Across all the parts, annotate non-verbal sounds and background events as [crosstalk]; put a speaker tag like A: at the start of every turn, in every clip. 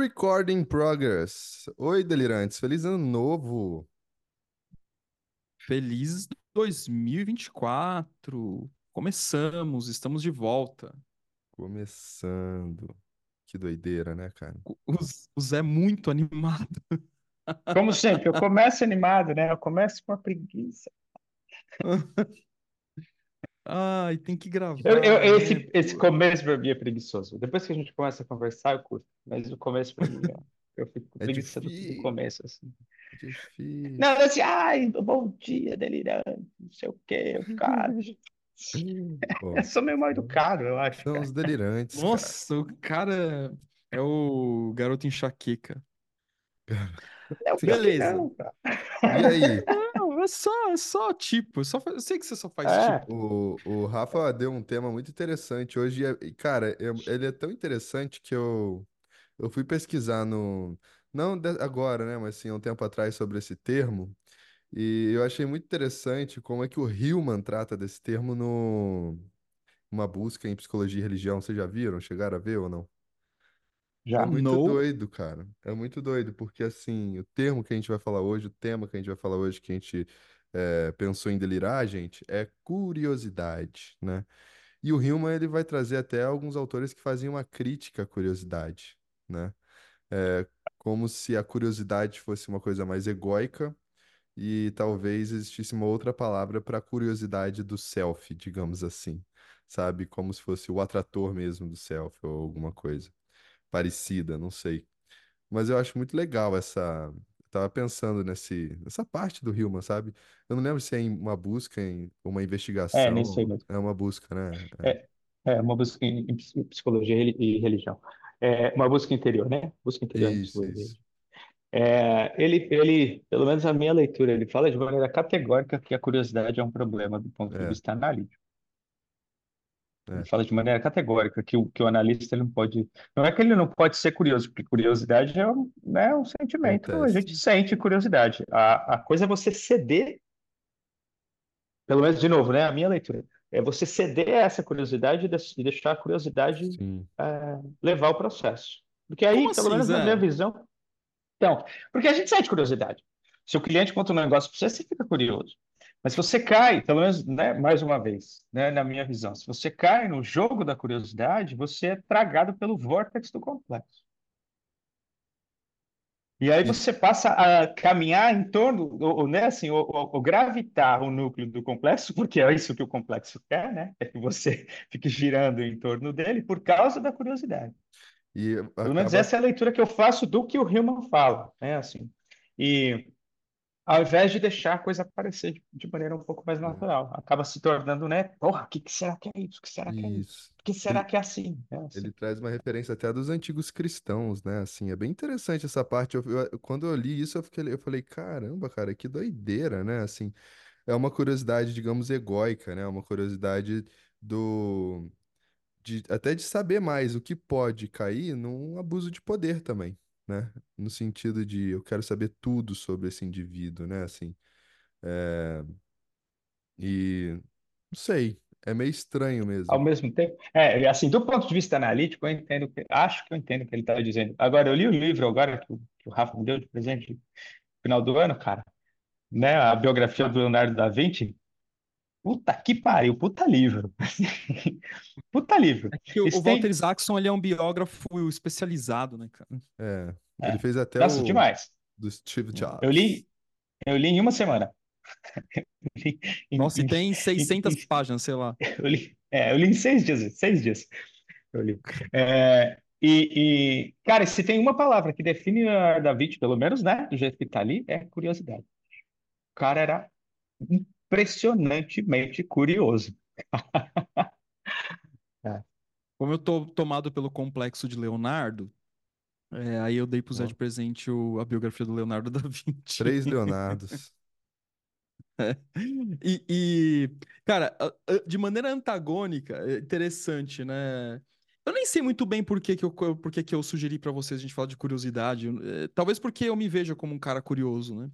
A: Recording progress. Oi, delirantes. Feliz ano novo.
B: Feliz 2024. Começamos, estamos de volta.
A: Começando. Que doideira, né, cara?
B: O, o Zé é muito animado.
C: Como sempre, eu começo animado, né? Eu começo com a preguiça. [laughs]
B: Ai, tem que gravar.
C: Eu, eu-
B: né,
C: esse, esse
B: pô?
C: começo pra mim é preguiçoso. Depois que a gente começa a conversar, eu curto. Mas o começo pra mim, ó, eu fico
A: É
C: do
A: difícil.
C: começo, assim.
A: Difícil.
C: Não, assim, ai, bom dia, delirante, não sei o quê, o cara.
A: Bom,
C: Eu sou meio mal educado, eu acho,
A: são
C: cara.
A: os delirantes, cara.
B: Nossa, o cara é o garoto enxaqueca.
C: É o
B: Beleza.
C: não, cara.
A: E aí? [laughs]
B: É só, é só tipo, é só, eu sei que você só faz
C: É.
B: tipo.
A: O, o Rafa deu um tema muito interessante hoje. e é- cara, eu- ele é tão interessante que eu, eu fui pesquisar no. Não de- agora, né? Mas sim, há um tempo atrás sobre esse termo. E eu achei muito interessante como é que o Hillman trata desse termo no uma busca em psicologia e religião. Vocês já viram? Chegaram a ver ou não? É
C: Já.
A: muito
B: No.
A: doido, cara. É muito doido, porque assim, o termo que a gente vai falar hoje, o tema que a gente vai falar hoje, que a gente é, pensou em delirar, gente, é curiosidade, né? E o Hillman, ele vai trazer até alguns autores que fazem uma crítica à curiosidade, né? É, como se a curiosidade fosse uma coisa mais egóica e talvez existisse uma outra palavra para a curiosidade do self, digamos assim, sabe? Como se fosse o atrator mesmo do self ou alguma coisa parecida, não sei. Mas eu acho muito legal essa. Eu tava pensando nesse, nessa parte do Hillman, sabe? Eu não lembro se é em uma busca, em uma
C: É,
A: investigação.
C: nisso aí mesmo.
A: É uma busca, né?
C: É, é uma busca em, em ps- psicologia e reli- religião. É uma busca interior, né? Busca interior em
A: Isso,
C: psicologia
A: isso.
C: É, ele, ele, pelo menos a minha leitura, ele fala de maneira categórica que a curiosidade é um problema do ponto de
A: É,
C: vista analítico. Ele
A: é.
C: fala de maneira categórica que o, que o analista ele não pode. Não é que ele não pode ser curioso, porque curiosidade é um, né, um sentimento, a gente sente curiosidade. A, a coisa é você ceder, pelo menos de novo, né? A minha leitura. É você ceder a essa curiosidade e deix- deixar a curiosidade é, levar o processo. Porque
B: Como
C: aí, pelo
B: assim,
C: menos na minha
B: Zé?
C: visão. Então, porque a gente sente curiosidade. Se o cliente conta um negócio para você, você fica curioso. Mas se você cai, pelo menos, né, mais uma vez, né, na minha visão, se você cai no jogo da curiosidade, você é tragado pelo vórtice do complexo. E aí você passa a caminhar em torno, ou, né, assim, ou, ou- gravitar o núcleo do complexo, porque é isso que o complexo quer, né? É que você [laughs] fique girando em torno dele por causa da curiosidade.
A: e
C: Pelo menos
A: acaba.
C: essa é a leitura que eu faço do que o Hillman fala, né? Assim, e ao invés de deixar a coisa aparecer de, de maneira um pouco mais
A: é,
C: natural, acaba se tornando, né? Porra, o que, que será que é isso? O que será que é isso? Por que será
A: Ele,
C: que é assim? É assim.
A: ele traz uma referência até dos antigos cristãos, né? Assim, é bem interessante essa parte. Eu, eu- quando eu li isso, eu fiquei, eu falei, caramba, cara, que doideira, né? Assim, é uma curiosidade, digamos, egóica, né? Uma curiosidade do de, até de saber mais o que pode cair num abuso de poder também, né? No sentido de eu quero saber tudo sobre esse indivíduo, né? Assim, é, e não sei, é meio estranho
C: Ao
A: mesmo.
C: mesmo tempo, é, assim, do ponto de vista analítico, eu entendo, que- acho que eu entendo o que ele estava dizendo. Agora, eu li o livro agora que o, que o Rafa me deu de presente no final do ano, cara, né? A biografia do Leonardo da Vinci. Puta que pariu, puta livro. [laughs] Puta livro.
B: É que o, o Walter
C: tem.
B: Isaacson, ele é um biógrafo especializado, né, cara?
A: É, ele
C: É,
A: fez até
C: nossa,
A: o
C: demais.
A: do Steve
C: Eu
A: Jobs.
C: li, eu li em uma semana. Eu [laughs] em,
B: Nossa, e
C: em-
B: tem
C: em-
B: 600
C: em-
B: páginas, sei lá.
C: eu li, é, eu li em seis dias, seis dias. Eu li. É, e, e, cara, se tem uma palavra que define a Da Vinci, pelo menos, né, do jeito que tá ali, é curiosidade. O cara era impressionantemente curioso. [laughs] É.
B: Como eu tô tomado pelo complexo de Leonardo, é, aí eu dei pro Zé de presente o- a biografia do Leonardo [laughs] da Vinci.
A: três Leonardos. [laughs]
B: E, e, cara, a- a- de maneira antagônica, é interessante, né? Eu nem sei muito bem por que que eu, por que que eu sugeri pra vocês a gente falar de curiosidade. É, talvez porque eu me veja como um cara curioso, né?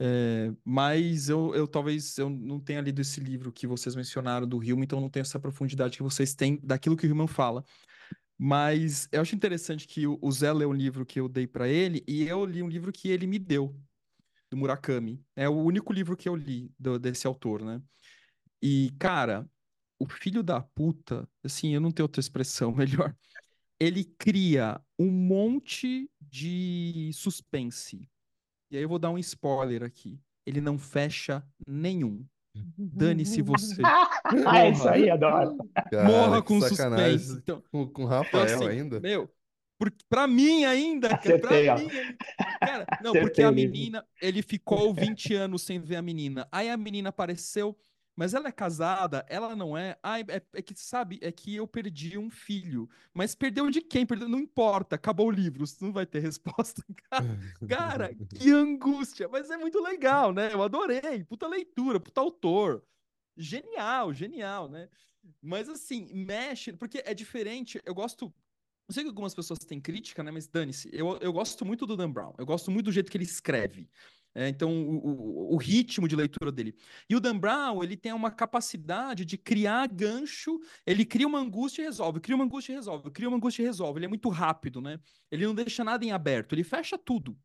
B: É, mas eu, eu talvez eu não tenha lido esse livro que vocês mencionaram do Hillman, então não tenho essa profundidade que vocês têm daquilo que o Hillman fala. Mas eu acho interessante que o Zé leu um livro que eu dei para ele e eu li um livro que ele me deu, do Murakami. É o único livro que eu li do, desse autor, né? E, cara, o filho da puta, assim, eu não tenho outra expressão [laughs] melhor. Ele cria um monte de suspense. E aí eu vou dar um spoiler aqui. Ele não fecha nenhum. [laughs] Dane-se você. [laughs]
C: ah, isso aí, adoro.
A: Cara,
B: Morra com suspense. Então,
A: Com, com
B: então,
A: Rafael
B: assim,
A: ainda?
B: meu, por, pra mim ainda, cara, pra
C: Acertei,
B: mim ainda. Cara, não,
C: Acertei
B: porque a menina, ele ficou 20 anos sem ver a menina. Aí a menina apareceu, mas ela é casada, ela não é. Ai, é, é que, sabe, é que eu perdi um filho. Mas perdeu de quem? Perdeu, não importa, acabou o livro, você não vai ter [laughs] resposta. Cara, cara, [laughs] que angústia. Mas é muito legal, né? Eu adorei. Puta leitura, puta autor. Genial, genial, né? Mas assim, mexe, porque é diferente. Eu gosto. Eu sei que algumas pessoas têm crítica, né? Mas dane-se. Eu, eu gosto muito do Dan Brown. Eu gosto muito do jeito que ele escreve. É, então, o, o, o ritmo de leitura dele. E o Dan Brown, ele tem uma capacidade de criar gancho. Ele cria uma angústia e resolve, cria uma angústia e resolve, cria uma angústia e resolve. Ele é muito rápido, né? Ele não deixa nada em aberto, ele fecha tudo.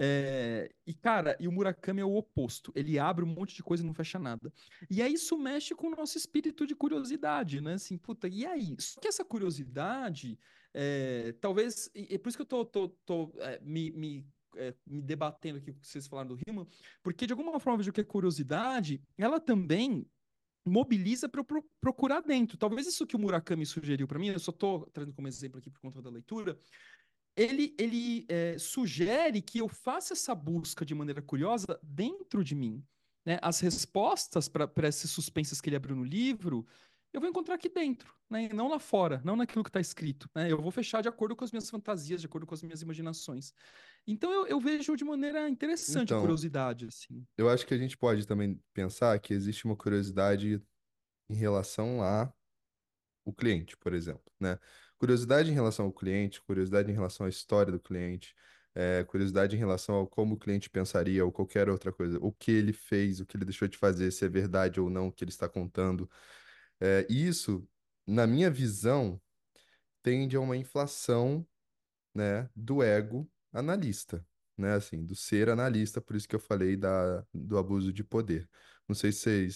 B: É, e, cara, e o Murakami é o oposto. Ele abre um monte de coisa e não fecha nada. E aí isso mexe com o nosso espírito de curiosidade, né? Assim, puta, e aí? Só que essa curiosidade, é, talvez. E, é por isso que eu tô, tô, tô é, me, me, é, me debatendo aqui com o que vocês falaram do Riemann, porque de alguma forma vejo que a curiosidade, ela também mobiliza para eu pro- procurar dentro. Talvez isso que o Murakami sugeriu para mim, eu só tô trazendo como exemplo aqui por conta da leitura, ele, ele é, sugere que eu faça essa busca de maneira curiosa dentro de mim. Né? As respostas para esses suspensos que ele abriu no livro, eu vou encontrar aqui dentro, né? Não lá fora, não naquilo que está escrito. Né? Eu vou fechar de acordo com as minhas fantasias, de acordo com as minhas imaginações. Então eu, eu vejo de maneira interessante a
A: Então,
B: curiosidade, assim.
A: eu acho que a gente pode também pensar que existe uma curiosidade em relação a o cliente, por exemplo, né? Curiosidade em relação ao cliente, curiosidade em relação à história do cliente, eh, curiosidade em relação ao como o cliente pensaria ou qualquer outra coisa, o que ele fez, o que ele deixou de fazer, se é verdade ou não o que ele está contando. Eh, isso, na minha visão, tende a uma inflação, né, do ego analista, né? Assim, do ser analista, por isso que eu falei da, do abuso de poder. Não sei se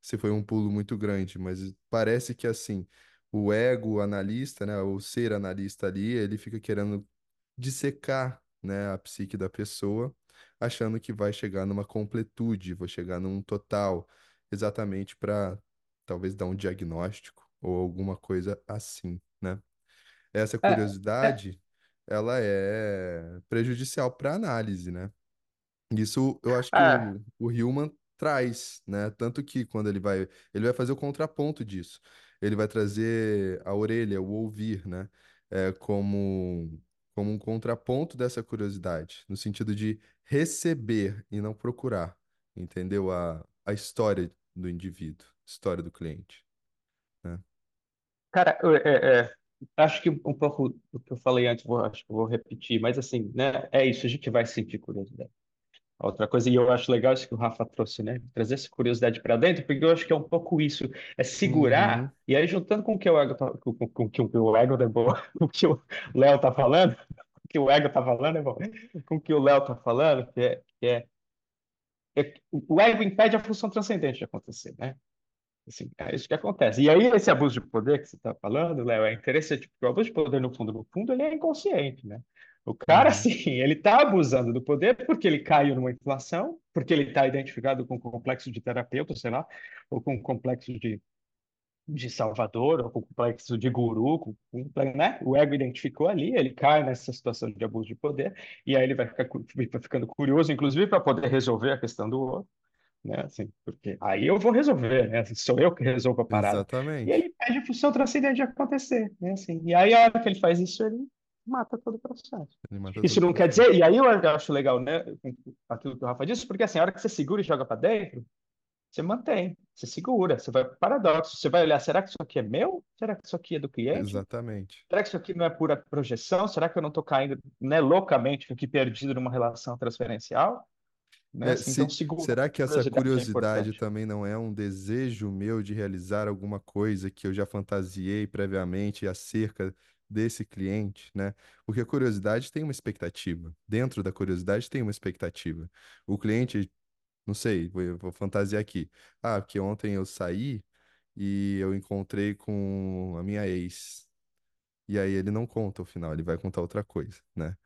A: se foi um pulo muito grande, mas parece que assim, o ego analista, né, o ser analista ali, ele fica querendo dissecar, né, a psique da pessoa, achando que vai chegar numa completude, vai chegar num total, exatamente para talvez dar um diagnóstico ou alguma coisa assim, né? Essa
C: É, é,
A: curiosidade, ela é prejudicial para a análise, né? Isso eu acho que
C: é.
A: o, o Hillman traz, né? Tanto que quando ele vai, ele vai fazer o contraponto disso. Ele vai trazer a orelha, o ouvir, né? É, como, como um contraponto dessa curiosidade, no sentido de receber e não procurar, entendeu? A, a história do indivíduo, história do cliente, né?
C: Cara, eu- é, é, acho que um pouco do que eu falei antes, vou, acho que vou repetir, mas assim, né? É isso, a gente vai sentir curiosidade. Outra coisa, e eu acho legal isso que o Rafa trouxe, né? Trazer essa curiosidade para dentro, porque eu acho que é um pouco isso, é segurar,
A: Uhum,
C: e aí juntando com o que o ego tá, com, com, com, com o ego [laughs] com o que o Léo tá falando, com o que o ego tá falando é bom, com o que o Léo tá falando, que é, que é, é- o ego impede a função transcendente de acontecer, né? Assim, é isso que acontece. E aí, esse abuso de poder que você está falando, Léo, é interessante, porque o abuso de poder, no fundo, no fundo, ele é inconsciente, né? O cara, assim, ele está abusando do poder porque ele caiu numa inflação, porque ele está identificado com um complexo de terapeuta, sei lá, ou com um complexo de, de salvador, ou com um complexo de guru, com, com, né? O ego identificou ali, ele cai nessa situação de abuso de poder, e aí ele vai, ficar, vai ficando curioso, inclusive, para poder resolver a questão do outro né? Assim, porque aí eu vou resolver, né? Assim, sou eu que resolvo a parada. E
A: exatamente.
C: ele pede a função transcendente de acontecer, né? Assim, e aí a hora que ele faz isso, ele mata todo o processo. Isso
A: o
C: não quer dizer, e aí eu acho legal, né? Aquilo que o Rafa disse, porque assim, a hora que você segura e joga para dentro, você mantém, você segura, você vai para paradoxo, você vai olhar, será que isso aqui é meu? Será que isso aqui é do cliente?
A: Exatamente.
C: Será que isso aqui não é pura projeção? Será que eu não estou caindo, né, loucamente aqui perdido numa relação transferencial? Né?
A: É,
C: Assim, então,
A: se,
C: segundo,
A: será que essa
C: curiosidade é
A: curiosidade
C: importante.
A: também não é um desejo meu de realizar alguma coisa que eu já fantasiei previamente acerca desse cliente, né? Porque a curiosidade tem uma expectativa. Dentro da curiosidade tem uma expectativa. O cliente, não sei, vou, vou fantasiar aqui. Ah, porque ontem eu saí e eu encontrei com a minha ex. E aí ele não conta o final, ele vai contar outra coisa, né?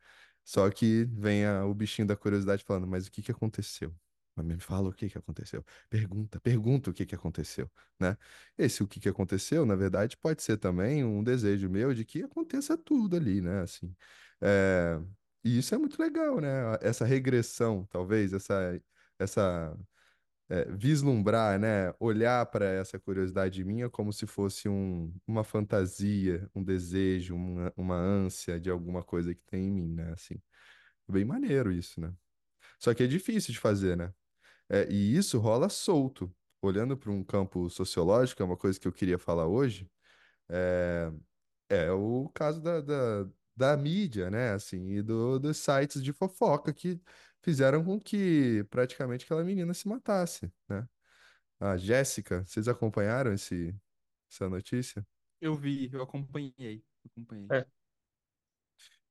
A: Só que vem a- o bichinho da curiosidade falando, mas o que que aconteceu? Mas Me fala o que que aconteceu. Pergunta, pergunta o que que aconteceu, né? Esse o que que aconteceu, na verdade, pode ser também um desejo meu de que aconteça tudo ali, né? Assim, é, E isso é muito legal, né? Essa regressão, talvez, essa, essa é, vislumbrar, né? Olhar para essa curiosidade minha como se fosse um, uma fantasia, um desejo, uma, uma ânsia de alguma coisa que tem em mim, né? Assim, bem maneiro isso, né? Só que é difícil de fazer, né? É, e isso rola solto. Olhando para um campo sociológico, é uma coisa que eu queria falar hoje, é, é o caso da, da, da mídia, né? Assim, e do, dos sites de fofoca que fizeram com que praticamente aquela menina se matasse, né? A Jéssica, vocês acompanharam esse, essa notícia?
B: Eu vi, eu acompanhei, acompanhei.
C: É.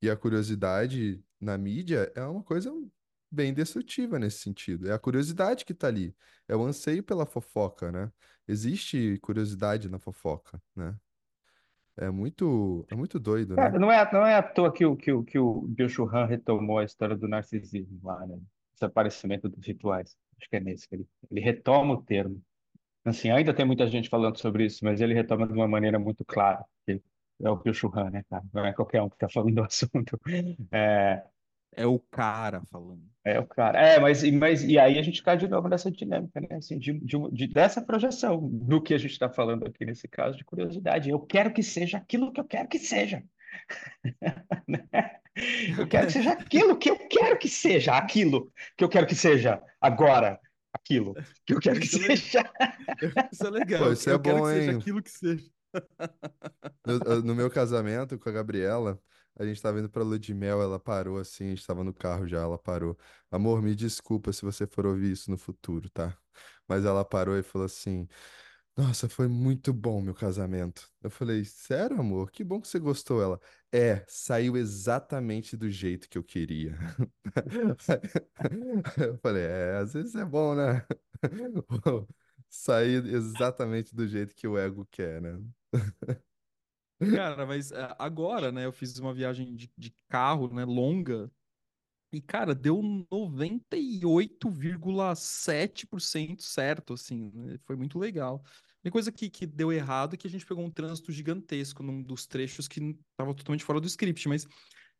A: E a curiosidade na mídia é uma coisa bem destrutiva nesse sentido. É a curiosidade que tá ali. É o anseio pela fofoca, né? Existe curiosidade na fofoca, né? É muito, é muito doido, né?
C: Cara, não é, não é à toa que o, que o, que o Byung-Chul Han retomou a história do narcisismo lá, né? Desaparecimento dos rituais. Acho que é nesse que ele, ele retoma o termo. Assim, ainda tem muita gente falando sobre isso, mas ele retoma de uma maneira muito clara. que É o Byung-Chul Han, né, cara? Não é qualquer um que está falando [laughs] do assunto. É,
B: É o cara falando.
C: é o cara. É, mas, e- mas e aí a gente cai de novo nessa dinâmica, né? Assim, de, de, de- dessa projeção do que a gente está falando aqui nesse caso de curiosidade. Eu quero que seja aquilo que eu quero que seja. [laughs] Eu quero que seja aquilo que eu quero que seja, aquilo que eu quero que seja agora, aquilo que eu quero que
B: Isso é
C: seja. [laughs]
B: Isso é legal.
A: Pô, isso
B: eu
A: é
B: quero
A: bom,
B: que seja
A: hein?
B: aquilo que seja.
A: No, no meu casamento com a Gabriela, a gente tava indo pra lua de mel, ela parou assim, a gente tava no carro já, ela parou. Amor, me desculpa se você for ouvir isso no futuro, tá? Mas ela parou e falou assim: Nossa, foi muito bom meu casamento. Eu falei: Sério, amor? Que bom que você gostou. Ela: É, saiu exatamente do jeito que eu queria. [laughs] Eu falei: É, às vezes é bom, né? [laughs] Sair exatamente do jeito que o ego quer, né?
B: Cara, mas é, agora, né, eu fiz uma viagem de, de carro, né, longa, e, cara, deu 98,7% certo, assim, né, foi muito legal. A coisa que, que deu errado é que a gente pegou um trânsito gigantesco num dos trechos que estava totalmente fora do script, mas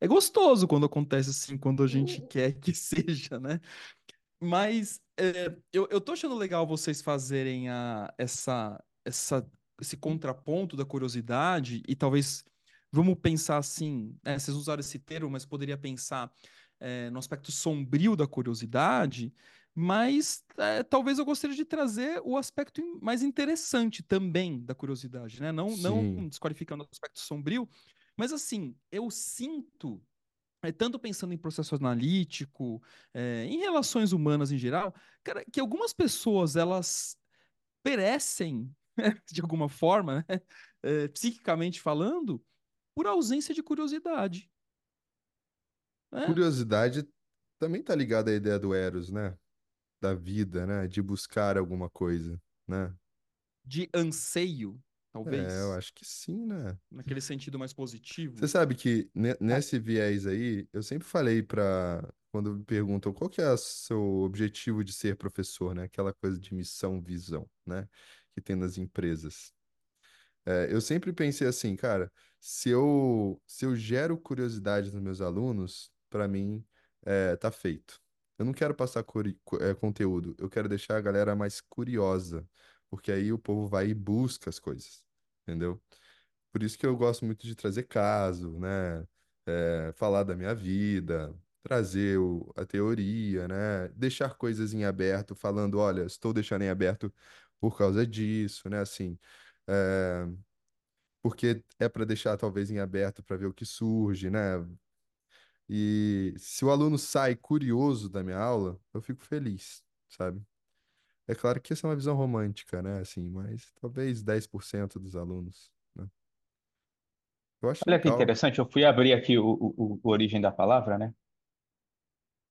B: é gostoso quando acontece assim, quando a gente quer que [laughs] seja, né? Mas é, eu, eu tô achando legal vocês fazerem a, essa, essa, esse contraponto da curiosidade e talvez vamos pensar assim, né, vocês usaram esse termo, mas poderia pensar é, no aspecto sombrio da curiosidade, mas é, talvez eu gostaria de trazer o aspecto mais interessante também da curiosidade, né? Não, não desqualificando o aspecto sombrio, mas assim, eu sinto é, tanto pensando em processo analítico, é, em relações humanas em geral, cara, que algumas pessoas elas perecem [laughs] de alguma forma, né, é, psiquicamente falando, por ausência de curiosidade, né?
A: Curiosidade também tá ligada à ideia do Eros, né? Da vida, né? De buscar alguma coisa, né?
B: De anseio,
A: É, eu
B: talvez,
A: acho que sim, né?
B: naquele sentido mais
A: Você
B: positivo.
A: sabe que ne- nesse viés aí, eu sempre falei pra. Quando me perguntam qual que é o seu objetivo de ser professor, né? Aquela coisa de missão, visão, né? Que tem nas empresas. É, eu sempre pensei assim, cara, se eu, se eu gero curiosidade nos meus alunos, para mim, é, tá feito. Eu não quero passar é, conteúdo, eu quero deixar a galera mais curiosa, porque aí o povo vai e busca as coisas, entendeu? Por isso que eu gosto muito de trazer caso, né? É, falar da minha vida, trazer o- a teoria, né? Deixar coisas em aberto, falando, olha, estou deixando em aberto por causa disso, né? Assim. é, porque é para deixar talvez em aberto para ver o que surge, né? E se o aluno sai curioso da minha aula, eu fico feliz, sabe? É claro que essa é uma visão romântica, né? Assim, mas talvez 10% dos alunos, né? Eu acho
C: Olha que
A: legal
C: interessante, eu fui abrir aqui o, o, o origem da palavra, né?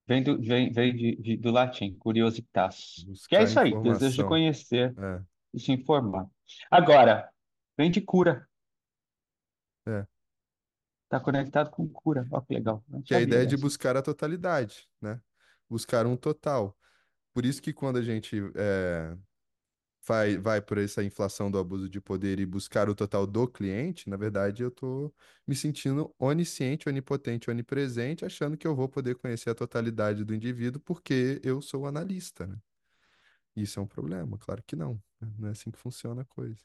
C: Vem do, vem, vem de, de- do latim, curiositas, que é
A: buscar
C: isso aí, desejo de
A: informação.
C: conhecer
A: É,
C: e se informar. Agora, vem de cura,
A: é.
C: está conectado com cura. Olha que legal, não
A: Que é a
C: sabia
A: ideia de
C: dessa.
A: buscar a totalidade, né? Buscar um total. Por isso que quando a gente é, vai, vai por essa inflação do abuso de poder e buscar o total do cliente, na verdade eu tô me sentindo onisciente, onipotente, onipresente, achando que eu vou poder conhecer a totalidade do indivíduo porque eu sou analista, né? Isso é um problema, claro que não. né? Não é assim que funciona a coisa.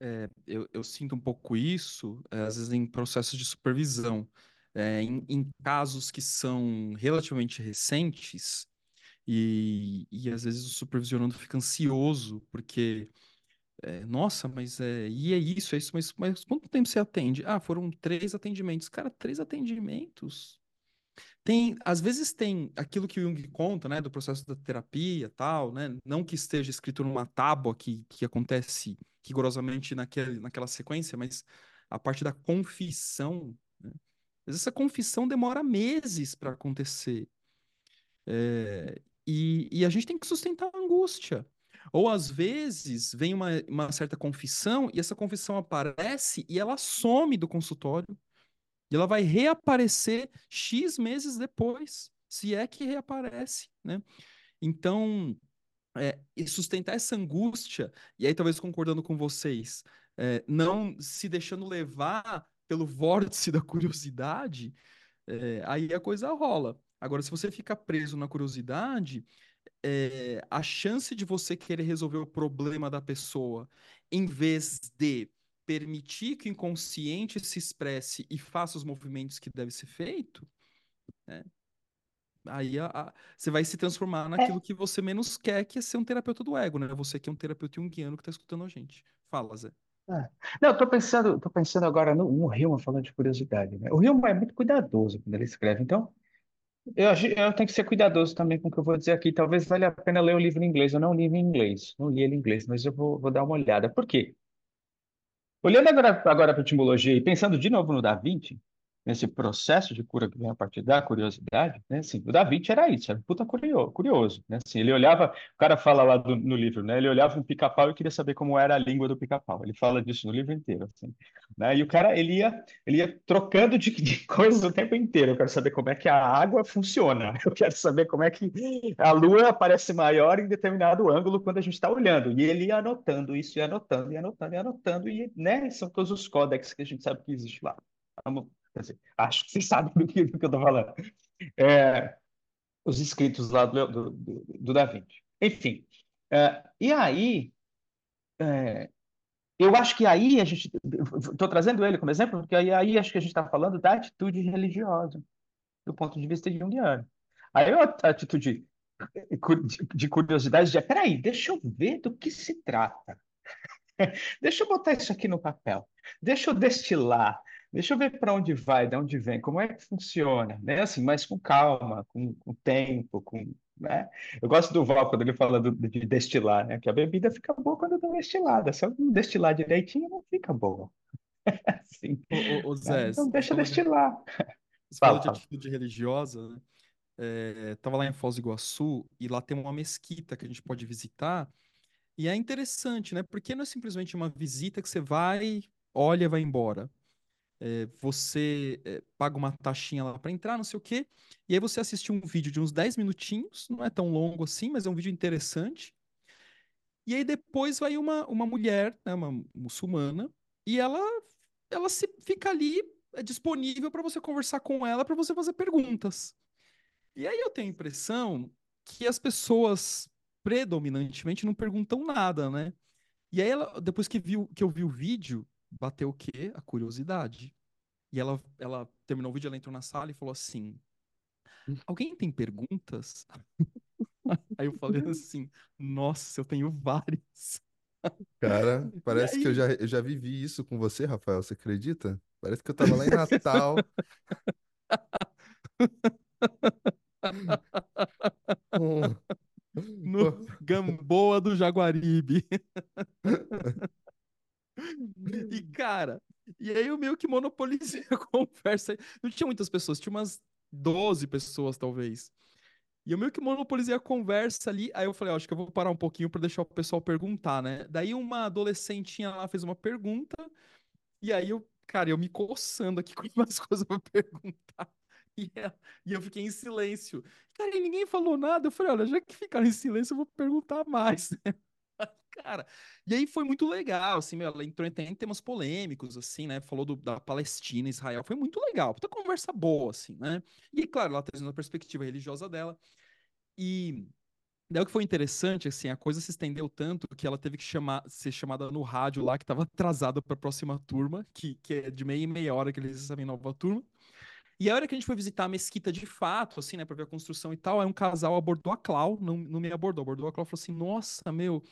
B: É, eu, eu sinto um pouco isso, é, às vezes, em processos de supervisão. É, em, em casos que são relativamente recentes, e, e às vezes o supervisionando fica ansioso, porque, é, nossa, mas é, e é isso, é isso, mas, mas quanto tempo você atende? Ah, foram três atendimentos. Cara, três atendimentos? Tem, às vezes tem aquilo que o Jung conta, né, do processo da terapia, tal, né, não que esteja escrito numa tábua que, que acontece rigorosamente naquele, naquela sequência, mas a parte da confissão, né? Às vezes essa confissão demora meses para acontecer. É, e, e a gente tem que sustentar a angústia. Ou às vezes vem uma, uma certa confissão e essa confissão aparece e ela some do consultório e ela vai reaparecer X meses depois, se é que reaparece, né? Então, é, sustentar essa angústia, e aí talvez concordando com vocês, é, não se deixando levar pelo vórtice [laughs] da curiosidade, é, aí a coisa rola. Agora, se você fica preso na curiosidade, é, a chance de você querer resolver o problema da pessoa, em vez de permitir que o inconsciente se expresse e faça os movimentos que deve ser feito, né? Aí a- a- você vai se transformar naquilo que você menos quer, que é ser um terapeuta do ego, né? Você que é um terapeuta junguiano que está escutando a gente. Fala, Zé.
C: É. Não, tô pensando, tô pensando agora no, no Hillman falando de curiosidade, né? O Hillman é muito cuidadoso quando ele escreve, então eu, eu tenho que ser cuidadoso também com o que eu vou dizer aqui. Talvez valha a pena ler o livro em inglês. Eu não li em inglês, não li ele em inglês, mas eu vou, vou dar uma olhada. Por quê? Olhando agora, agora para a etimologia e pensando de novo no Da Vinci, nesse processo de cura que vem a partir da curiosidade, né? Assim, o Da Vinci era isso, era um puta curio- curioso, né? Assim, ele olhava, o cara fala lá do- no livro, né? Ele olhava um pica-pau e queria saber como era a língua do pica-pau. Ele fala disso no livro inteiro, assim, né? E o cara, ele ia, ele ia trocando de, de [laughs] coisas o tempo inteiro. Eu quero saber como é que a água funciona. [laughs] Eu quero saber como é que a lua aparece maior em determinado ângulo quando a gente está olhando. E ele ia anotando isso, ia anotando, ia anotando, ia anotando, e, né? São todos os códex que a gente sabe que existe lá. Dizer, acho que vocês sabem [laughs] do que, do que eu estou falando. É, os escritos lá do, do, do, do Da Vinci. Enfim, é, e aí, é, eu acho que aí a gente. Estou trazendo ele como exemplo, porque aí, aí acho que a gente está falando da atitude religiosa, do ponto de vista junguiano. Aí a atitude de de curiosidade de, peraí, deixa eu ver do que se trata. [laughs] Deixa eu botar isso aqui no papel. Deixa eu destilar. Deixa eu ver para onde vai, de onde vem, como é que funciona, né? Assim, mas com calma, com, com tempo, com, né? Eu gosto do Val quando ele fala do- de destilar, né? Que a bebida fica boa quando está destilada. Se eu não destilar direitinho, não fica boa. [laughs] Assim,
B: ô, ô,
C: né?
B: Zé,
C: Então deixa
B: falou de,
C: destilar.
B: você falou
C: Fala,
B: de
C: fala.
B: atitude religiosa, né? É, tava lá em Foz do Iguaçu e lá tem uma mesquita que a gente pode visitar. E é interessante, né? Porque não é simplesmente uma visita que você vai, olha vai embora. É, você é, paga uma taxinha lá para entrar, não sei o quê, e aí você assiste um vídeo de uns 10 minutinhos, não é tão longo assim, mas é um vídeo interessante. E aí depois vai uma, uma mulher, né, uma muçulmana, e ela, ela se fica ali é, disponível para você conversar com ela, para você fazer perguntas. E aí eu tenho a impressão que as pessoas predominantemente não perguntam nada, né? E aí ela, depois que viu que eu vi o vídeo, bateu o quê? A curiosidade. E ela, ela terminou o vídeo, ela entrou na sala e falou assim: Alguém tem perguntas? [laughs] Aí eu falei assim: Nossa, eu tenho várias.
A: Cara, [laughs] parece que eu já, eu já vivi isso com você, Rafael, você acredita? Parece que eu tava lá em Natal. [laughs]
B: No Gamboa do Jaguaribe. E, cara, e aí eu meio que monopolizei a [laughs] conversa. Não tinha muitas pessoas, tinha umas 12 pessoas, talvez. E eu meio que monopolizei a conversa ali. Aí eu falei, ó, acho que eu vou parar um pouquinho pra deixar o pessoal perguntar, né? Daí uma adolescentinha lá fez uma pergunta. E aí eu, cara, eu me coçando aqui [laughs] com umas coisas pra perguntar. E, ela- e eu fiquei em silêncio. Cara, e ninguém falou nada. Eu falei, olha, já que ficaram em silêncio, eu vou perguntar mais. Cara, e aí foi muito legal, assim, meu, ela entrou em temas polêmicos, assim, né? Falou do- da Palestina, Israel, foi muito legal, puta conversa boa, assim, né? E claro, ela trazendo a perspectiva religiosa dela. E daí o que foi interessante, assim, a coisa se estendeu tanto que ela teve que chamar, ser chamada no rádio lá, que estava atrasada para a próxima turma, que, que é de meia e meia hora que eles recebem nova turma. E a hora que a gente foi visitar a mesquita de fato, assim, né, pra ver a construção e tal, aí um casal abordou a Clau, não, não me abordou, abordou a Clau e falou assim: Nossa, meu,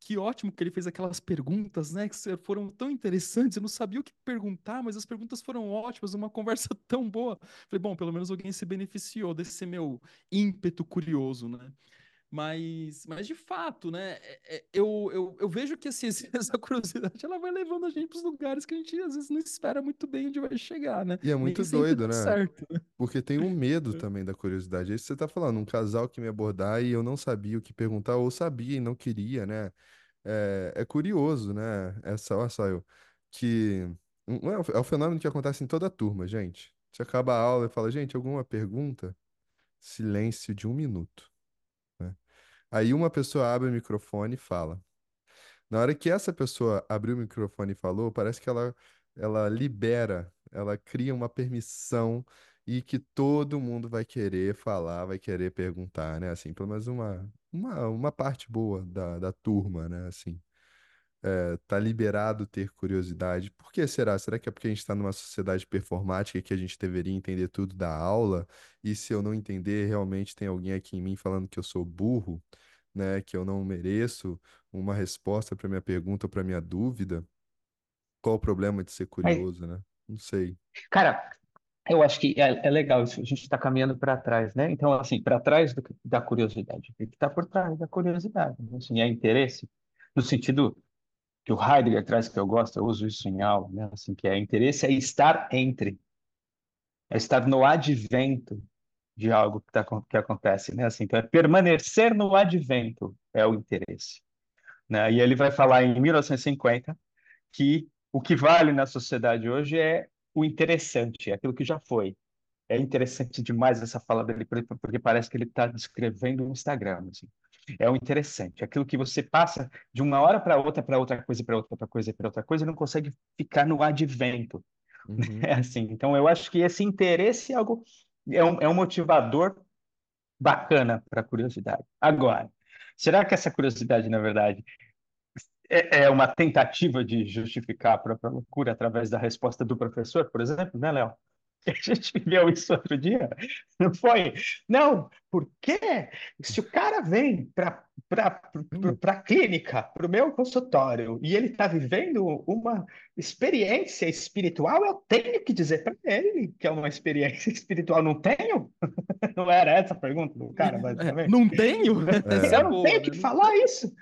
B: que ótimo que ele fez aquelas perguntas, né, que foram tão interessantes, eu não sabia o que perguntar, mas as perguntas foram ótimas, uma [laughs] conversa tão boa. Falei, bom, pelo menos alguém se beneficiou desse meu ímpeto curioso, né? Mas, mas de fato, né? é- é- eu, eu, eu vejo que assim, [laughs] essa curiosidade ela vai levando a gente para os lugares que a gente às vezes não espera muito bem onde vai chegar, né?
A: E é muito doido, né?
B: certo.
A: Porque tem um medo [laughs] também da curiosidade. É isso que você tá falando, um casal que me abordar e eu não sabia o que perguntar, ou sabia e não queria, né? É, é curioso, né? Essa, olha só, eu, que é o fenômeno que acontece em toda a turma, gente. Você acaba a aula e fala, gente, alguma pergunta? Silêncio de um minuto? Aí uma pessoa abre o microfone e fala. Na hora que essa pessoa abriu o microfone e falou, parece que ela, ela libera, ela cria uma permissão e que todo mundo vai querer falar, vai querer perguntar, né? Assim, pelo menos uma, uma, uma parte boa da, da turma, né? Assim, é, tá liberado ter curiosidade. Por que será? Será que é porque a gente está numa sociedade performática que a gente deveria entender tudo da aula? E se eu não entender, realmente tem alguém aqui em mim falando que eu sou burro? né, que eu não mereço uma resposta para minha pergunta ou para minha dúvida, qual o problema de ser curioso, né? Não sei.
C: cara, eu acho que é, é legal isso. A gente está caminhando para trás, né? Então, assim, para trás do da curiosidade. O que está por trás da curiosidade? né? Assim, é interesse, no sentido que o Heidegger traz, que eu gosto, eu uso isso em aula, né? Assim, que é interesse é estar entre, é estar no advento de algo que, tá, que acontece, né? Assim, então, é permanecer no advento é o interesse, né? E ele vai falar em 1950 que o que vale na sociedade hoje é o interessante, é aquilo que já foi. É interessante demais essa fala dele, por- porque parece que ele está descrevendo um Instagram, assim. É o interessante, aquilo que você passa de uma hora para outra, para outra coisa, para outra, outra coisa, para outra coisa, e não consegue ficar no advento.
A: Uhum. [laughs]
C: É assim. Então, eu acho que esse interesse é algo, é um, é um motivador bacana para a curiosidade. Agora, será que essa curiosidade, na verdade, é, é uma tentativa de justificar a própria loucura através da resposta do professor, por exemplo, né, Léo? [laughs] A gente viveu isso outro dia, não foi? Não, por quê? Se o cara vem para
A: Hum,
C: a clínica, para o meu consultório, e ele está vivendo uma experiência espiritual, eu tenho que dizer para ele que é uma experiência [laughs] espiritual. Não tenho? [laughs] Não era essa a pergunta do cara,
B: É,
C: basicamente?
B: não tenho? Essa
C: Eu
B: é
C: não tenho
B: né?
C: que
B: Não
C: falar isso,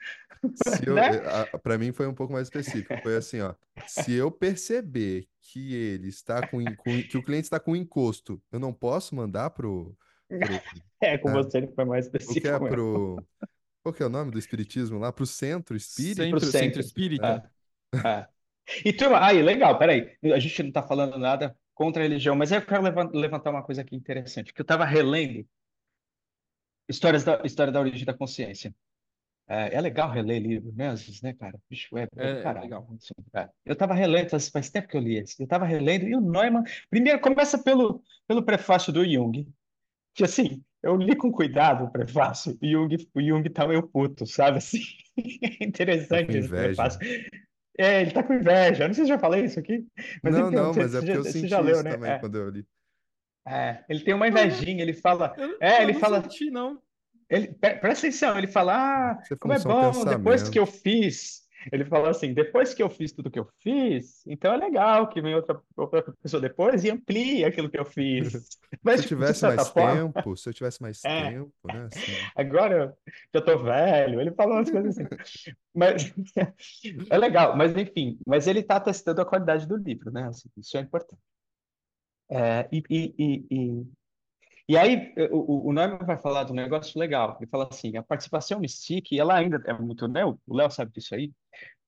C: né?
A: para mim foi um pouco mais específico. Foi assim, ó. Se eu perceber que ele está com, [laughs] com- que o cliente está com encosto, eu não posso mandar pro, pro, [laughs]
C: É, com
A: é,
C: você ele foi mais
A: o que é
C: específico mesmo.
A: pro, qual que é o nome do espiritismo lá? Pro centro espírita?
B: Centro, centro
C: centro.
B: espírita.
C: É, é. E turma, aí, legal, peraí. A gente não está falando nada contra a religião, mas eu quero levan- levantar uma coisa aqui interessante, que eu estava relendo histórias da história da origem da consciência. É, é legal reler livro, né? Às vezes, né, cara? Bicho, é, é
B: É,
C: caralho.
B: legal.
C: assim, é. Eu estava relendo, faz, faz tempo que eu li esse. Eu estava relendo, e o Neumann. Primeiro, começa pelo, pelo prefácio do Jung, que assim, eu li com cuidado o prefácio, e o Jung, o Jung tá meio puto, sabe? Assim, é [laughs] interessante esse
A: inveja.
C: prefácio. É, ele tá com inveja. Eu não sei se eu já falei isso aqui, mas
A: Não,
C: tem,
A: não,
C: você,
A: mas é porque
C: já,
A: eu senti
C: já leu,
A: isso
C: né?
A: também
C: É,
A: quando eu li.
C: é, ele tem uma invejinha, ele fala.
B: eu,
C: É,
B: eu
C: ele
B: não
C: fala.
B: senti, não.
C: Ele, pre- presta atenção, ele fala: Ah, como é bom, depois que eu
A: pensamento.
C: fiz Ele falou assim: depois que eu fiz tudo que eu fiz, então é legal que vem outra, outra pessoa depois e amplie aquilo que eu fiz. [laughs] [laughs] Mas,
A: Se eu
C: de
A: tivesse mais
C: forma,
A: tempo, se eu tivesse mais
C: é,
A: tempo, né? Assim. [laughs]
C: agora eu tô velho. Ele falou umas coisas assim. Mas é legal, mas enfim, mas ele está testando a qualidade do livro, né? Assim, isso é importante. É, e, e, e, e, e aí o, o Neumann vai falar de um negócio legal. Ele fala assim, a participação Mystique, ela ainda é muito, né? O Léo sabe disso aí.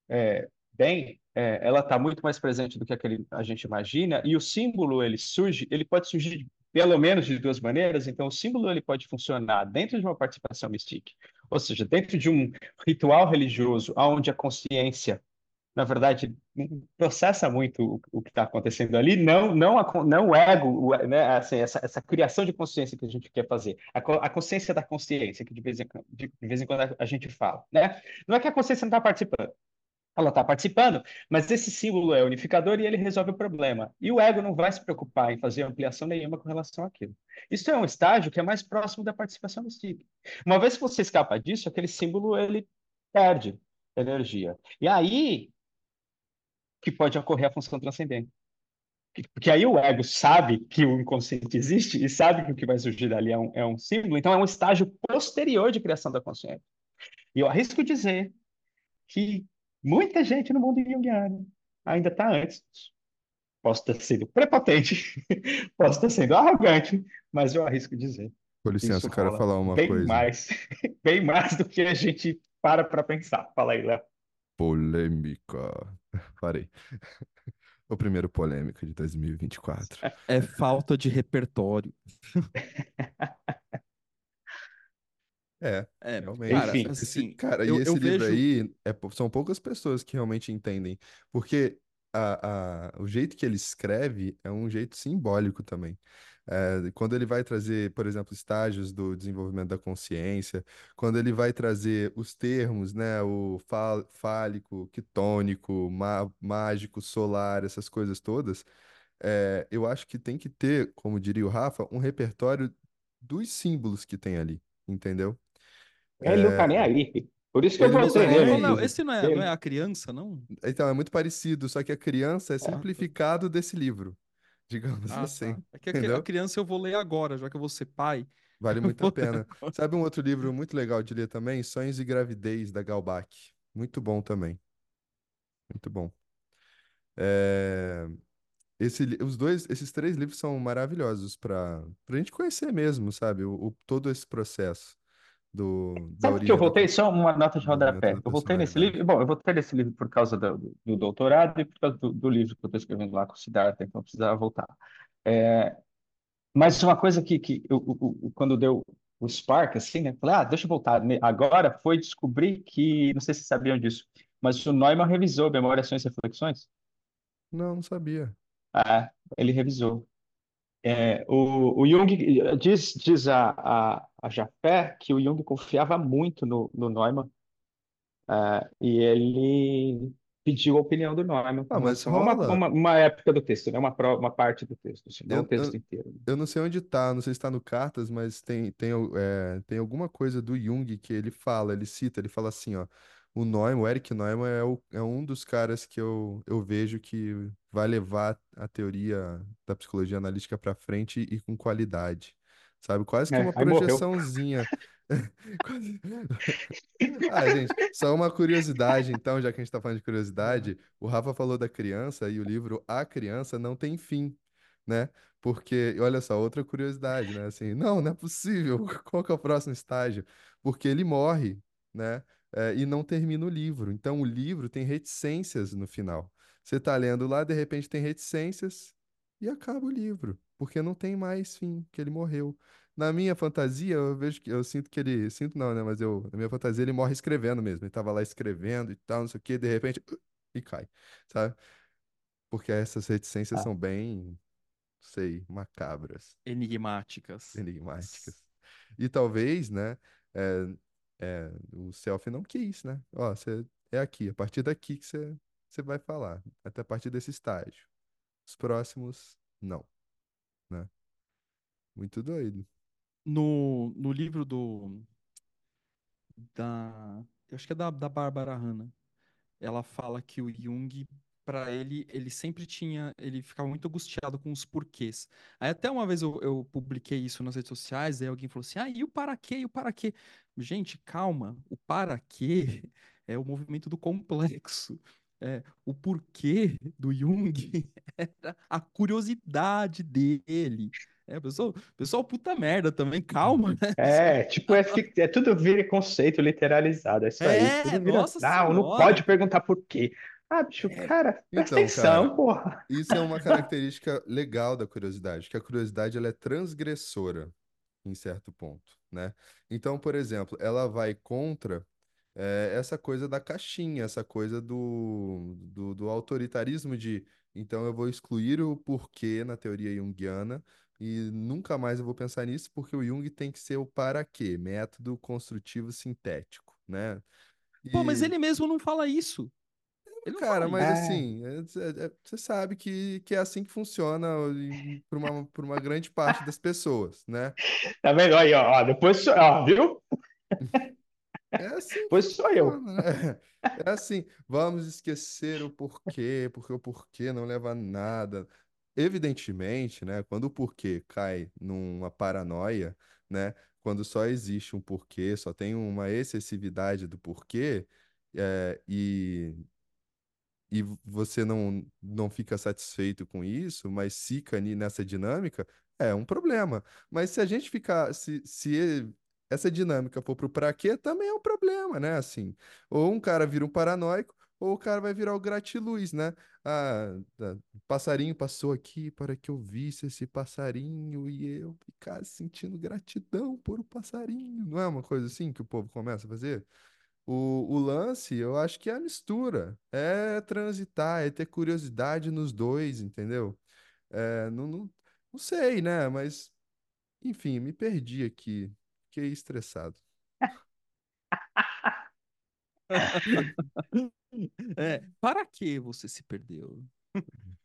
C: É, bem, é, ela está muito mais presente do que aquele, a gente imagina. E o símbolo ele surge, ele pode surgir pelo menos de duas maneiras. Então, o símbolo ele pode funcionar dentro de uma participação Mystique, ou seja, dentro de um ritual religioso, onde a consciência na verdade, processa muito o, o que está acontecendo ali, não, não, não o ego, né, assim, essa, essa criação de consciência que a gente quer fazer, a, a consciência da consciência, que de vez, em, de, de vez em quando a, a gente fala. Né? Não é que a consciência não está participando, ela está participando, mas esse símbolo é unificador e ele resolve o problema. E o ego não vai se preocupar em fazer ampliação nenhuma com relação àquilo. Isso é um estágio que é mais próximo da participação do ciclo. Uma vez que você escapa disso, aquele símbolo ele perde energia. E aí que pode ocorrer a função transcendente. Porque aí o ego sabe que o inconsciente existe e sabe que o que vai surgir dali é um, é um símbolo, então é um estágio posterior de criação da consciência. E eu arrisco dizer que muita gente no mundo junguiano ainda está antes Posso estar sendo prepotente, [laughs] posso estar sendo arrogante, mas eu arrisco dizer.
A: Com licença, eu quero falar uma
C: bem
A: coisa.
C: mais, [laughs] bem mais do que a gente para para pensar. Fala aí, Léo.
A: Polêmica. [laughs] Parei. O primeiro polêmica de 2024.
B: É falta de repertório. [laughs]
A: É,
B: É,
A: realmente.
B: cara,
C: Enfim.
A: Esse,
B: assim,
A: cara,
B: eu,
A: e esse livro
B: vejo.
A: aí, é, são poucas pessoas que realmente entendem. Porque a, a, o jeito que ele escreve é um jeito simbólico também. É, quando ele vai trazer, por exemplo, estágios do desenvolvimento da consciência, quando ele vai trazer os termos, né, o fá- fálico, quitônico, má- mágico, solar, essas coisas todas, é, eu acho que tem que ter, como diria o Rafa, um repertório dos símbolos que tem ali, entendeu?
C: Ele não tá nem
A: É,
C: aí. Por isso que eu
A: ele não
B: Esse,
A: tá
C: voltei
A: nem
B: ô,
C: nele,
B: esse não é, não é a criança, não?
A: Então, é muito parecido, só que a criança é
C: é,
A: simplificado desse livro, digamos
B: Ah,
A: assim,
B: tá. É que cri- a
A: entendeu?
B: criança eu vou ler agora, já que eu vou ser pai.
A: Vale [laughs] muito a pena. Sabe um outro livro muito legal de ler também? Sonhos e Gravidez, da Galbach. Muito bom também, muito bom. É, esse, os dois, esses três livros são maravilhosos para a gente conhecer mesmo, sabe? O, o- todo esse processo do, da
C: Sabe que eu
A: da
C: voltei?
A: cons-
C: Só uma nota de rodapé.
A: da
C: Eu voltei nesse livro.
A: personalidade.
C: Bom, eu voltei nesse livro por causa do, do doutorado e por causa do, do livro que eu estou escrevendo lá com o Siddhartha, então eu precisava voltar. É, mas uma coisa que, que eu, o- quando deu o spark, assim, né? Falei, ah, deixa eu voltar. Agora foi descobrir que, não sei se vocês sabiam disso, mas o Neumann revisou Memória, Ações e Reflexões.
A: Não, não sabia.
C: Ah, ele revisou. É, o, o Jung diz, diz a, a, a Jafé que o Jung confiava muito no, no Neumann ah, e ele pediu a opinião do Neumann
A: Ah, mas
C: uma,
A: rola.
C: uma, uma época do texto, né? Uma, pro- uma parte do texto, assim, não o
A: Eu,
C: texto
A: eu,
C: inteiro.
A: eu não sei onde tá, não sei se tá no Cartas, mas tem, tem, é, tem alguma coisa do Jung que ele fala, ele cita, ele fala assim, ó, o Neumann, o Eric Neumann é, o- é um dos caras que eu, eu vejo que vai levar a teoria da psicologia analítica para frente e com qualidade, sabe? Quase que
C: É,
A: uma projeçãozinha. [laughs] Quase- [laughs] Ah, gente, só uma curiosidade, então, já que a gente tá falando de curiosidade, o Rafa falou da criança e o livro A Criança não tem fim, né? Porque, olha só, outra curiosidade, né? Assim, não, não é possível. [laughs] Qual que é o próximo estágio? Porque ele morre, né? É, e não termina o livro. Então, o livro tem reticências no final. Você tá lendo lá, de repente tem reticências e acaba o livro, porque não tem mais fim, que ele morreu. Na minha fantasia, eu vejo que eu sinto que ele, sinto não, né, mas eu, na minha fantasia ele morre escrevendo mesmo. Ele tava lá escrevendo e tal, não sei o quê, de repente [clears throat] e cai, sabe? Porque essas reticências
C: Ah,
A: são bem, sei, macabras,
B: Enigmáticas.
A: enigmáticas. E talvez, né, é, é, o Selfie não quis, né? Ó, você é aqui, a partir daqui que você, você vai falar, até a partir desse estágio. Os próximos, não? Muito doido.
B: No, no livro do da, eu acho que é da, da Bárbara Hanna. ela fala que o Jung, para ele, ele sempre tinha, ele ficava muito angustiado com os porquês. Aí até uma vez eu, eu publiquei isso nas redes sociais, aí alguém falou assim, ah, e o para quê, e o para quê? Gente, calma, o para quê é o movimento do complexo. É, o porquê do Jung [laughs] era a curiosidade dele. É, pessoal, pessoal, puta merda também, calma, né?
C: É, tipo, é, é tudo vira conceito literalizado, é isso aí.
B: É,
C: Tudo vira,
B: nossa
C: não, não
B: senhora.
C: pode perguntar por quê. Ah, bicho,
B: É,
C: cara, presta
A: Então,
C: atenção,
A: cara,
C: porra.
A: isso é uma característica legal da curiosidade, que a curiosidade ela é transgressora em certo ponto, né? Então, por exemplo, ela vai contra eh, essa coisa da caixinha, essa coisa do, do, do autoritarismo de então eu vou excluir o porquê na teoria junguiana e nunca mais eu vou pensar nisso porque o Jung tem que ser o para quê, método construtivo sintético, né?
B: Pô, mas
A: E
B: ele mesmo não fala isso. Ele
A: Cara, mas
B: isso.
C: É,
A: assim, você sabe que, que é assim que funciona para uma, por uma grande parte das pessoas, né? [laughs]
C: tá vendo aí, ó, depois ó, viu?
A: É assim
C: Depois sou eu.
A: né? É assim, vamos esquecer o porquê, porque o porquê não leva a nada. Evidentemente, né, quando o porquê cai numa paranoia, né, quando só existe um porquê, só tem uma excessividade do porquê, é, e e você não, não fica satisfeito com isso, mas fica nessa dinâmica, é um problema. Mas se a gente ficar, se, se essa dinâmica for pro pra quê, também é um problema, né? Assim, ou um cara vira um paranoico, ou o cara vai virar o gratiluz, né? Ah, tá, passarinho passou aqui para que eu visse esse passarinho e eu ficasse sentindo gratidão por o passarinho. Não é uma coisa assim que o povo começa a fazer? O, o lance, eu acho que é a mistura. É transitar, é ter curiosidade nos dois, entendeu? É, não, não, não sei, né? Mas, enfim, me perdi aqui. Fiquei estressado. [laughs] [laughs]
B: É, para que você se perdeu?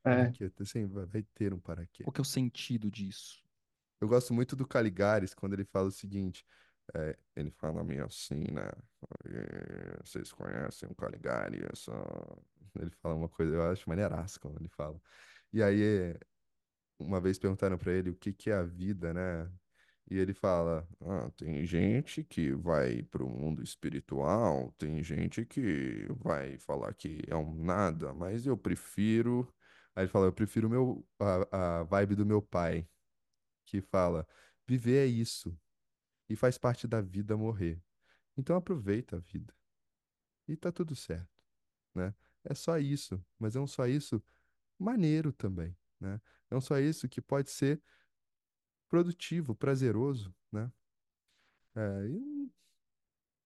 A: Para
C: É.
A: quê? Assim, vai vai ter um para quê.
B: Qual que é o sentido disso?
A: Eu gosto muito do Caligares quando ele fala o seguinte. é, ele fala meio assim, né? "Eh, Vocês conhecem o Caligari? Só-" Ele fala uma coisa, eu acho maneiraço quando ele fala. E aí, uma vez perguntaram pra ele o que que é a vida, né? E ele fala: ah, tem gente que vai pro mundo espiritual, tem gente que vai falar que é um nada, mas eu prefiro. Aí ele fala: eu prefiro o meu, a, a vibe do meu pai, que fala: viver é isso, e faz parte da vida morrer. Então aproveita a vida, e tá tudo certo, né? É só isso, mas é um só isso maneiro também, né? É um só isso que pode ser produtivo, prazeroso, né? É, e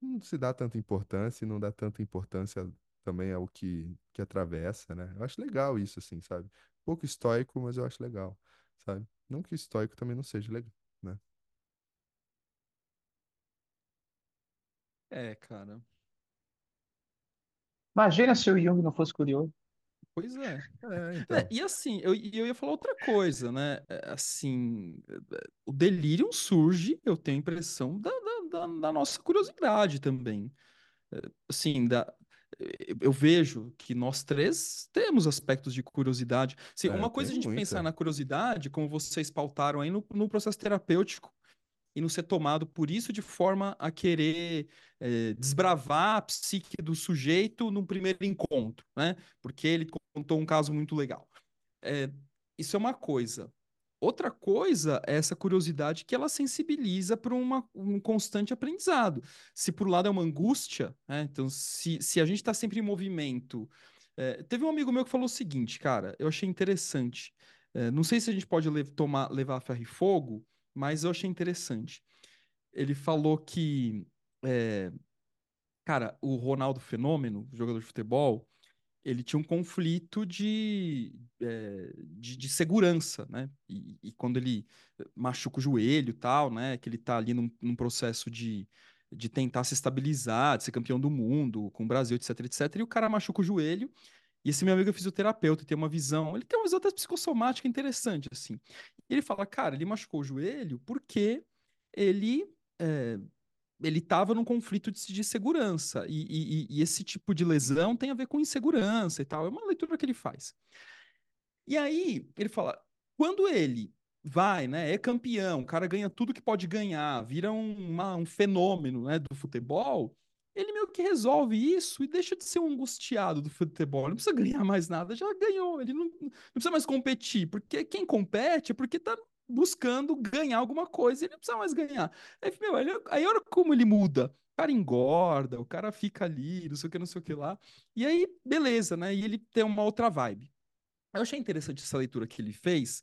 A: não se dá tanta importância e não dá tanta importância também ao que, que atravessa, né? Eu acho legal isso, assim, sabe? Pouco estoico, mas eu acho legal, sabe? Não que estoico também não seja legal, né?
B: É, cara.
C: Imagina se o Jung não fosse curioso.
B: Pois é.
A: É, [laughs]
B: É,
A: então.
B: e assim, eu, eu ia falar outra coisa, né? É, Assim, é, o delírio surge, eu tenho a impressão, da, da, da- da nossa curiosidade também. Assim, da, eu vejo que nós três temos aspectos de curiosidade. Sim,
A: É,
B: uma coisa é a gente pensar
A: muita.
B: na curiosidade, como vocês pautaram aí no, no processo terapêutico, e não ser tomado por isso de forma a querer eh, desbravar a psique do sujeito num primeiro encontro, né? Porque ele contou um caso muito legal. É, isso é uma coisa. Outra coisa é essa curiosidade que ela sensibiliza para um constante aprendizado. Se por um lado é uma angústia, né? Então, se, se a gente está sempre em movimento. é, teve um amigo meu que falou o seguinte, cara, eu achei interessante. É, não sei se a gente pode le- tomar, levar ferro e fogo, mas eu achei interessante. Ele falou que, é, cara, o Ronaldo Fenômeno, jogador de futebol, ele tinha um conflito de, eh, de, de segurança, né? E, e quando ele machuca o joelho e tal, né? Que ele tá ali num, num processo de, de tentar se estabilizar, de ser campeão do mundo com o Brasil, etc, etc. E o cara machuca o joelho. E esse meu amigo é fisioterapeuta, tem uma visão, ele tem uma visão até psicossomática interessante, assim. Ele fala, cara, ele machucou o joelho porque ele eh, ele estava num conflito de, de segurança. E, e, e, esse tipo de lesão tem a ver com insegurança e tal. É uma leitura que ele faz. E aí, ele fala: quando ele vai, né, é campeão, o cara ganha tudo que pode ganhar, vira um, uma, um fenômeno né, do futebol, ele meio que resolve isso e deixa de ser um angustiado do futebol. Não precisa ganhar mais nada, já ganhou. Ele não, não precisa mais competir, porque quem compete é porque tá buscando ganhar alguma coisa, ele não precisa mais ganhar. Aí, meu, ele, aí olha como ele muda. O cara engorda, o cara fica ali, não sei o que, não sei o que lá. E aí, beleza, né? E ele tem uma outra vibe. Eu achei interessante essa leitura que ele fez,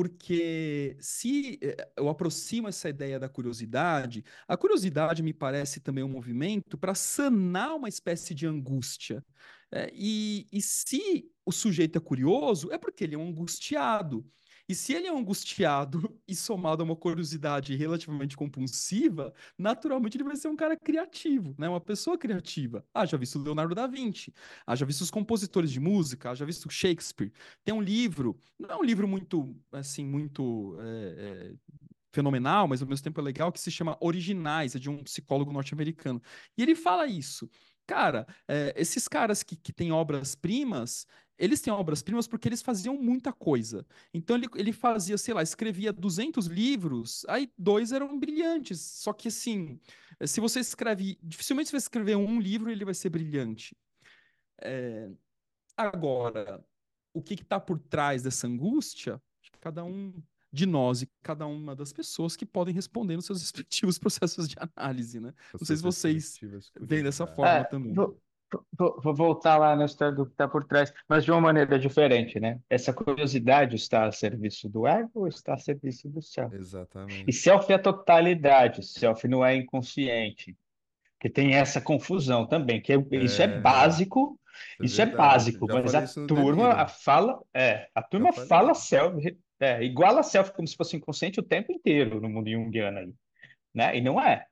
B: porque se eh, eu aproximo essa ideia da curiosidade, a curiosidade me parece também um movimento para sanar uma espécie de angústia. É, e, e se o sujeito é curioso, é porque ele é um angustiado. E se ele é angustiado [laughs] e somado a uma curiosidade relativamente compulsiva, naturalmente ele vai ser um cara criativo, né? Uma pessoa criativa. Ah, já visto Leonardo da Vinci, ah, já visto os compositores de música, ah, já visto Shakespeare. Tem um livro, não é um livro muito, assim, muito é, é, fenomenal, mas ao mesmo tempo é legal, que se chama Originais, é de um psicólogo norte-americano. E ele fala isso. Cara, é, esses caras que, que têm obras-primas, eles têm obras-primas porque eles faziam muita coisa. Então ele, ele fazia, sei lá, escrevia 200 livros, aí dois eram brilhantes. Só que assim, se você escreve, dificilmente você vai escrever um livro ele vai ser brilhante. É... Agora, o que está por trás dessa angústia? Cada um de nós e cada uma das pessoas que podem responder nos seus [laughs] respectivos processos de análise, né? Não sei se vocês veem dessa forma é, também.
C: Vou, Vou, vou voltar lá na história do que está por trás, mas de uma maneira diferente, né? Essa curiosidade está a serviço do ego ou está a serviço do self?
A: Exatamente.
C: E self é a totalidade, self não é inconsciente. Que tem essa confusão também, que é, é, isso é básico, é isso é básico, Já mas a turma a fala, é, a turma fala self, é, iguala self como se fosse inconsciente o tempo inteiro no mundo junguiano aí, né? E não é.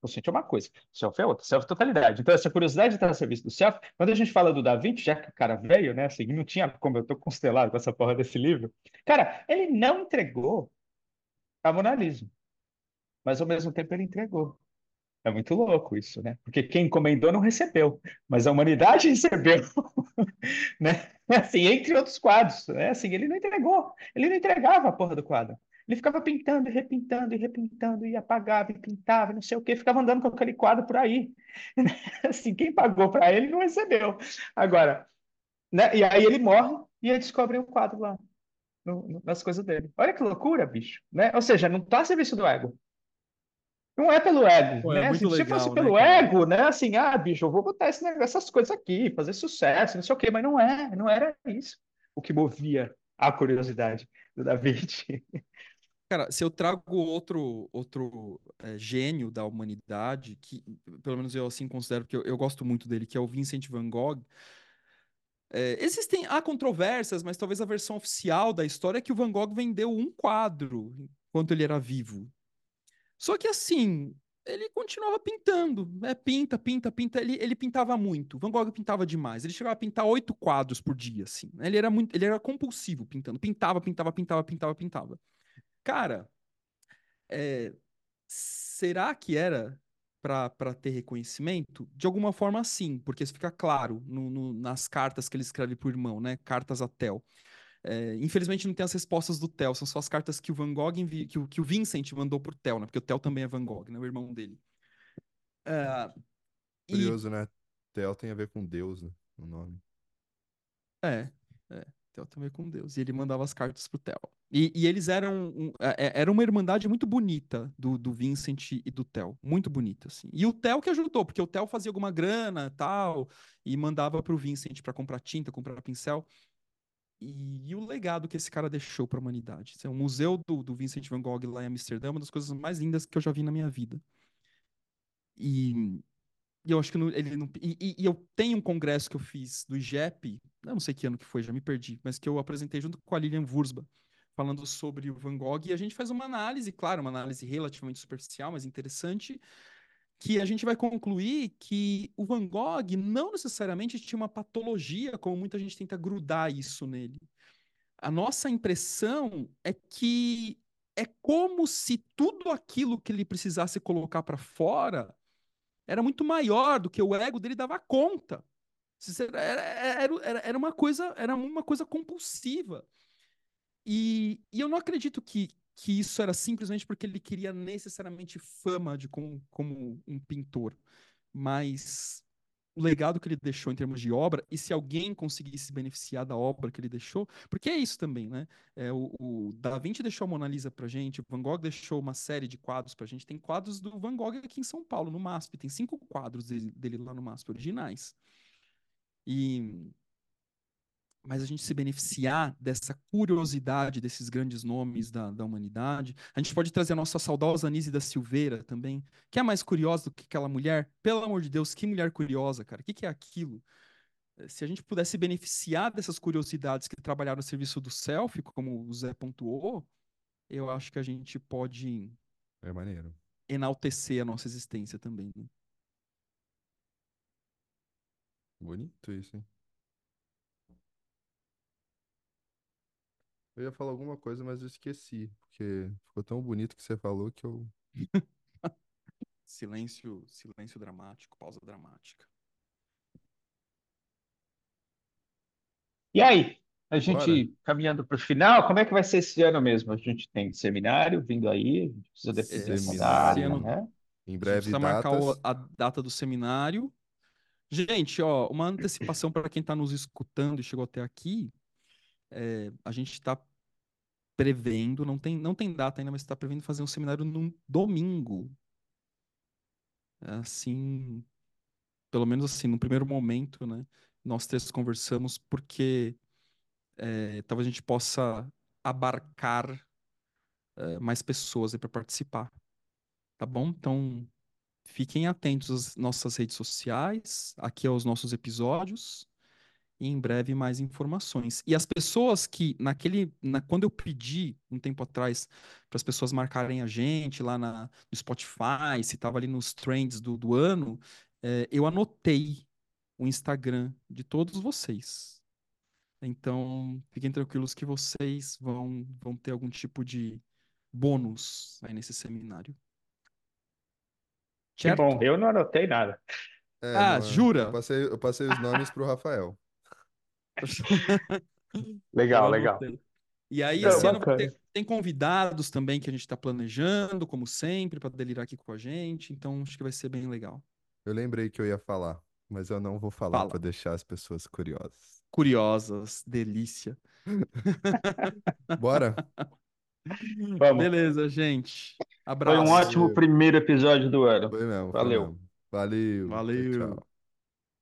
C: Consciente é uma coisa, self é outra, self é totalidade. Então, essa curiosidade está a serviço do self. Quando a gente fala do Da Vinci, já que o cara veio, né? Assim, não tinha como eu tô constelado com essa porra desse livro. Cara, ele não entregou a Mona Lisa, mas ao mesmo tempo ele entregou. É muito louco isso, né? Porque quem encomendou não recebeu, mas a humanidade [laughs] recebeu, né? Assim, entre outros quadros, né? Assim, ele não entregou, ele não entregava a porra do quadro. Ele ficava pintando e repintando e repintando e apagava e pintava, não sei o quê, ficava andando com aquele quadro por aí. [laughs] Assim, quem pagou para ele não recebeu. Agora, né? E aí ele morre e ele descobre o um quadro lá no, nas coisas dele. Olha que loucura, bicho, né? Ou seja, não está a serviço do ego. Não é pelo ego, Pô, é né? É assim, legal, se fosse né, pelo cara? ego, né? Assim, ah, bicho, eu vou botar esse negócio, essas coisas aqui, fazer sucesso, não sei o quê, mas não é, não era isso o que movia a curiosidade do David.
B: Cara, se eu trago outro, outro é, gênio da humanidade, que pelo menos eu assim considero, porque eu, eu gosto muito dele, que é o Vincent van Gogh. É, existem, há controvérsias, mas talvez a versão oficial da história é que o Van Gogh vendeu um quadro enquanto ele era vivo. Só que assim, ele continuava pintando, é, pinta, pinta, pinta. Ele, ele pintava muito. Van Gogh pintava demais. Ele chegava a pintar oito quadros por dia, assim. Ele era muito, ele era compulsivo pintando. Pintava, pintava, pintava, pintava, pintava. Cara, é, será que era para ter reconhecimento? De alguma forma, sim, porque isso fica claro no, no, nas cartas que ele escreve para o irmão, né? Cartas a Tel. É, infelizmente não tem as respostas do Tel, são só as cartas que o Van Gogh envi... que, o, que o Vincent mandou pro Tel, né? Porque o Tel também é Van Gogh, né? O irmão dele. É,
A: Curioso, e... né? Tel tem a ver com Deus, né? O nome.
B: É, é. Tel tem a ver com Deus. E ele mandava as cartas pro Tel. E, e eles eram. Um, é, é, era uma irmandade muito bonita do, do Vincent e do Theo. Muito bonita, assim. E o Theo que ajudou, porque o Theo fazia alguma grana tal, e mandava pro Vincent para comprar tinta, comprar pincel. E, e, o legado que esse cara deixou para a humanidade. É o museu do, do Vincent van Gogh lá em Amsterdã, uma das coisas mais lindas que eu já vi na minha vida. E, e eu acho que ele não. E, e, eu tenho um congresso que eu fiz do IGEP, eu não sei que ano que foi, já me perdi, mas que eu apresentei junto com a Lilian Wurzba falando sobre o Van Gogh, e a gente faz uma análise, claro, uma análise relativamente superficial, mas interessante, que a gente vai concluir que o Van Gogh não necessariamente tinha uma patologia, como muita gente tenta grudar isso nele. A nossa impressão é que é como se tudo aquilo que ele precisasse colocar para fora era muito maior do que o ego dele dava conta. Era, era, era, uma coisa, era uma coisa compulsiva. E, e eu não acredito que, que isso era simplesmente porque ele queria necessariamente fama de como, um pintor, mas o legado que ele deixou em termos de obra, e se alguém conseguisse se beneficiar da obra que ele deixou, porque é isso também, né? É, o, o Da Vinci deixou a Mona Lisa pra gente, o Van Gogh deixou uma série de quadros pra gente, tem quadros do Van Gogh aqui em São Paulo, no MASP, tem cinco quadros dele, dele lá no MASP, originais. E mas a gente se beneficiar dessa curiosidade desses grandes nomes da, da humanidade. A gente pode trazer a nossa saudosa Anise da Silveira também, que é mais curiosa do que aquela mulher. Pelo amor de Deus, que mulher curiosa, cara. O que, que é aquilo? Eh, se a gente pudesse beneficiar dessas curiosidades que trabalharam no serviço do selfie, como o Zé pontuou, eu acho que a gente pode
A: é maneiro.
B: enaltecer a nossa existência também. Né?
A: Bonito isso, hein? Eu ia falar alguma coisa, mas eu esqueci, porque ficou tão bonito que você falou que eu. [laughs]
B: silêncio, silêncio dramático, pausa dramática.
C: E aí, a gente Bora. caminhando para o final, como é que vai ser esse ano mesmo? A gente tem seminário vindo aí, a gente precisa definir essa data, né?
A: Em breve,
B: precisa marcar a data do seminário. Gente, ó, uma antecipação para quem está nos escutando e chegou até aqui. É, a gente está prevendo, não tem, não tem data ainda, mas está prevendo fazer um seminário no domingo. Assim, pelo menos assim, no primeiro momento, né? Nós três conversamos porque é, talvez a gente possa abarcar é, mais pessoas para participar. Tá bom? Então, fiquem atentos às nossas redes sociais, aqui aos nossos episódios e em breve mais informações. E as pessoas que, naquele, na, quando eu pedi um tempo atrás para as pessoas marcarem a gente lá na, no Spotify, se estava ali nos trends do, do ano, é, eu anotei o Instagram de todos vocês. Então, fiquem tranquilos que vocês vão, vão ter algum tipo de bônus aí nesse seminário.
C: Certo? Que bom, eu não anotei nada.
B: É, ah, não, jura?
A: Eu passei, eu passei os nomes para o Rafael. [laughs]
C: legal, legal.
B: E aí, Não, esse ano tem, tem, convidados também que a gente está planejando, como sempre, para delirar aqui com a gente. Então, acho que vai ser bem legal.
A: Eu lembrei que eu ia falar, mas eu não vou falar para deixar as pessoas curiosas.
B: Curiosas, delícia. [laughs]
A: Bora?
B: Vamos. Beleza, gente. Abraço.
C: Foi um ótimo primeiro episódio do ano.
A: Foi mesmo.
C: Valeu.
A: Foi mesmo. Valeu.
B: Valeu. Tchau.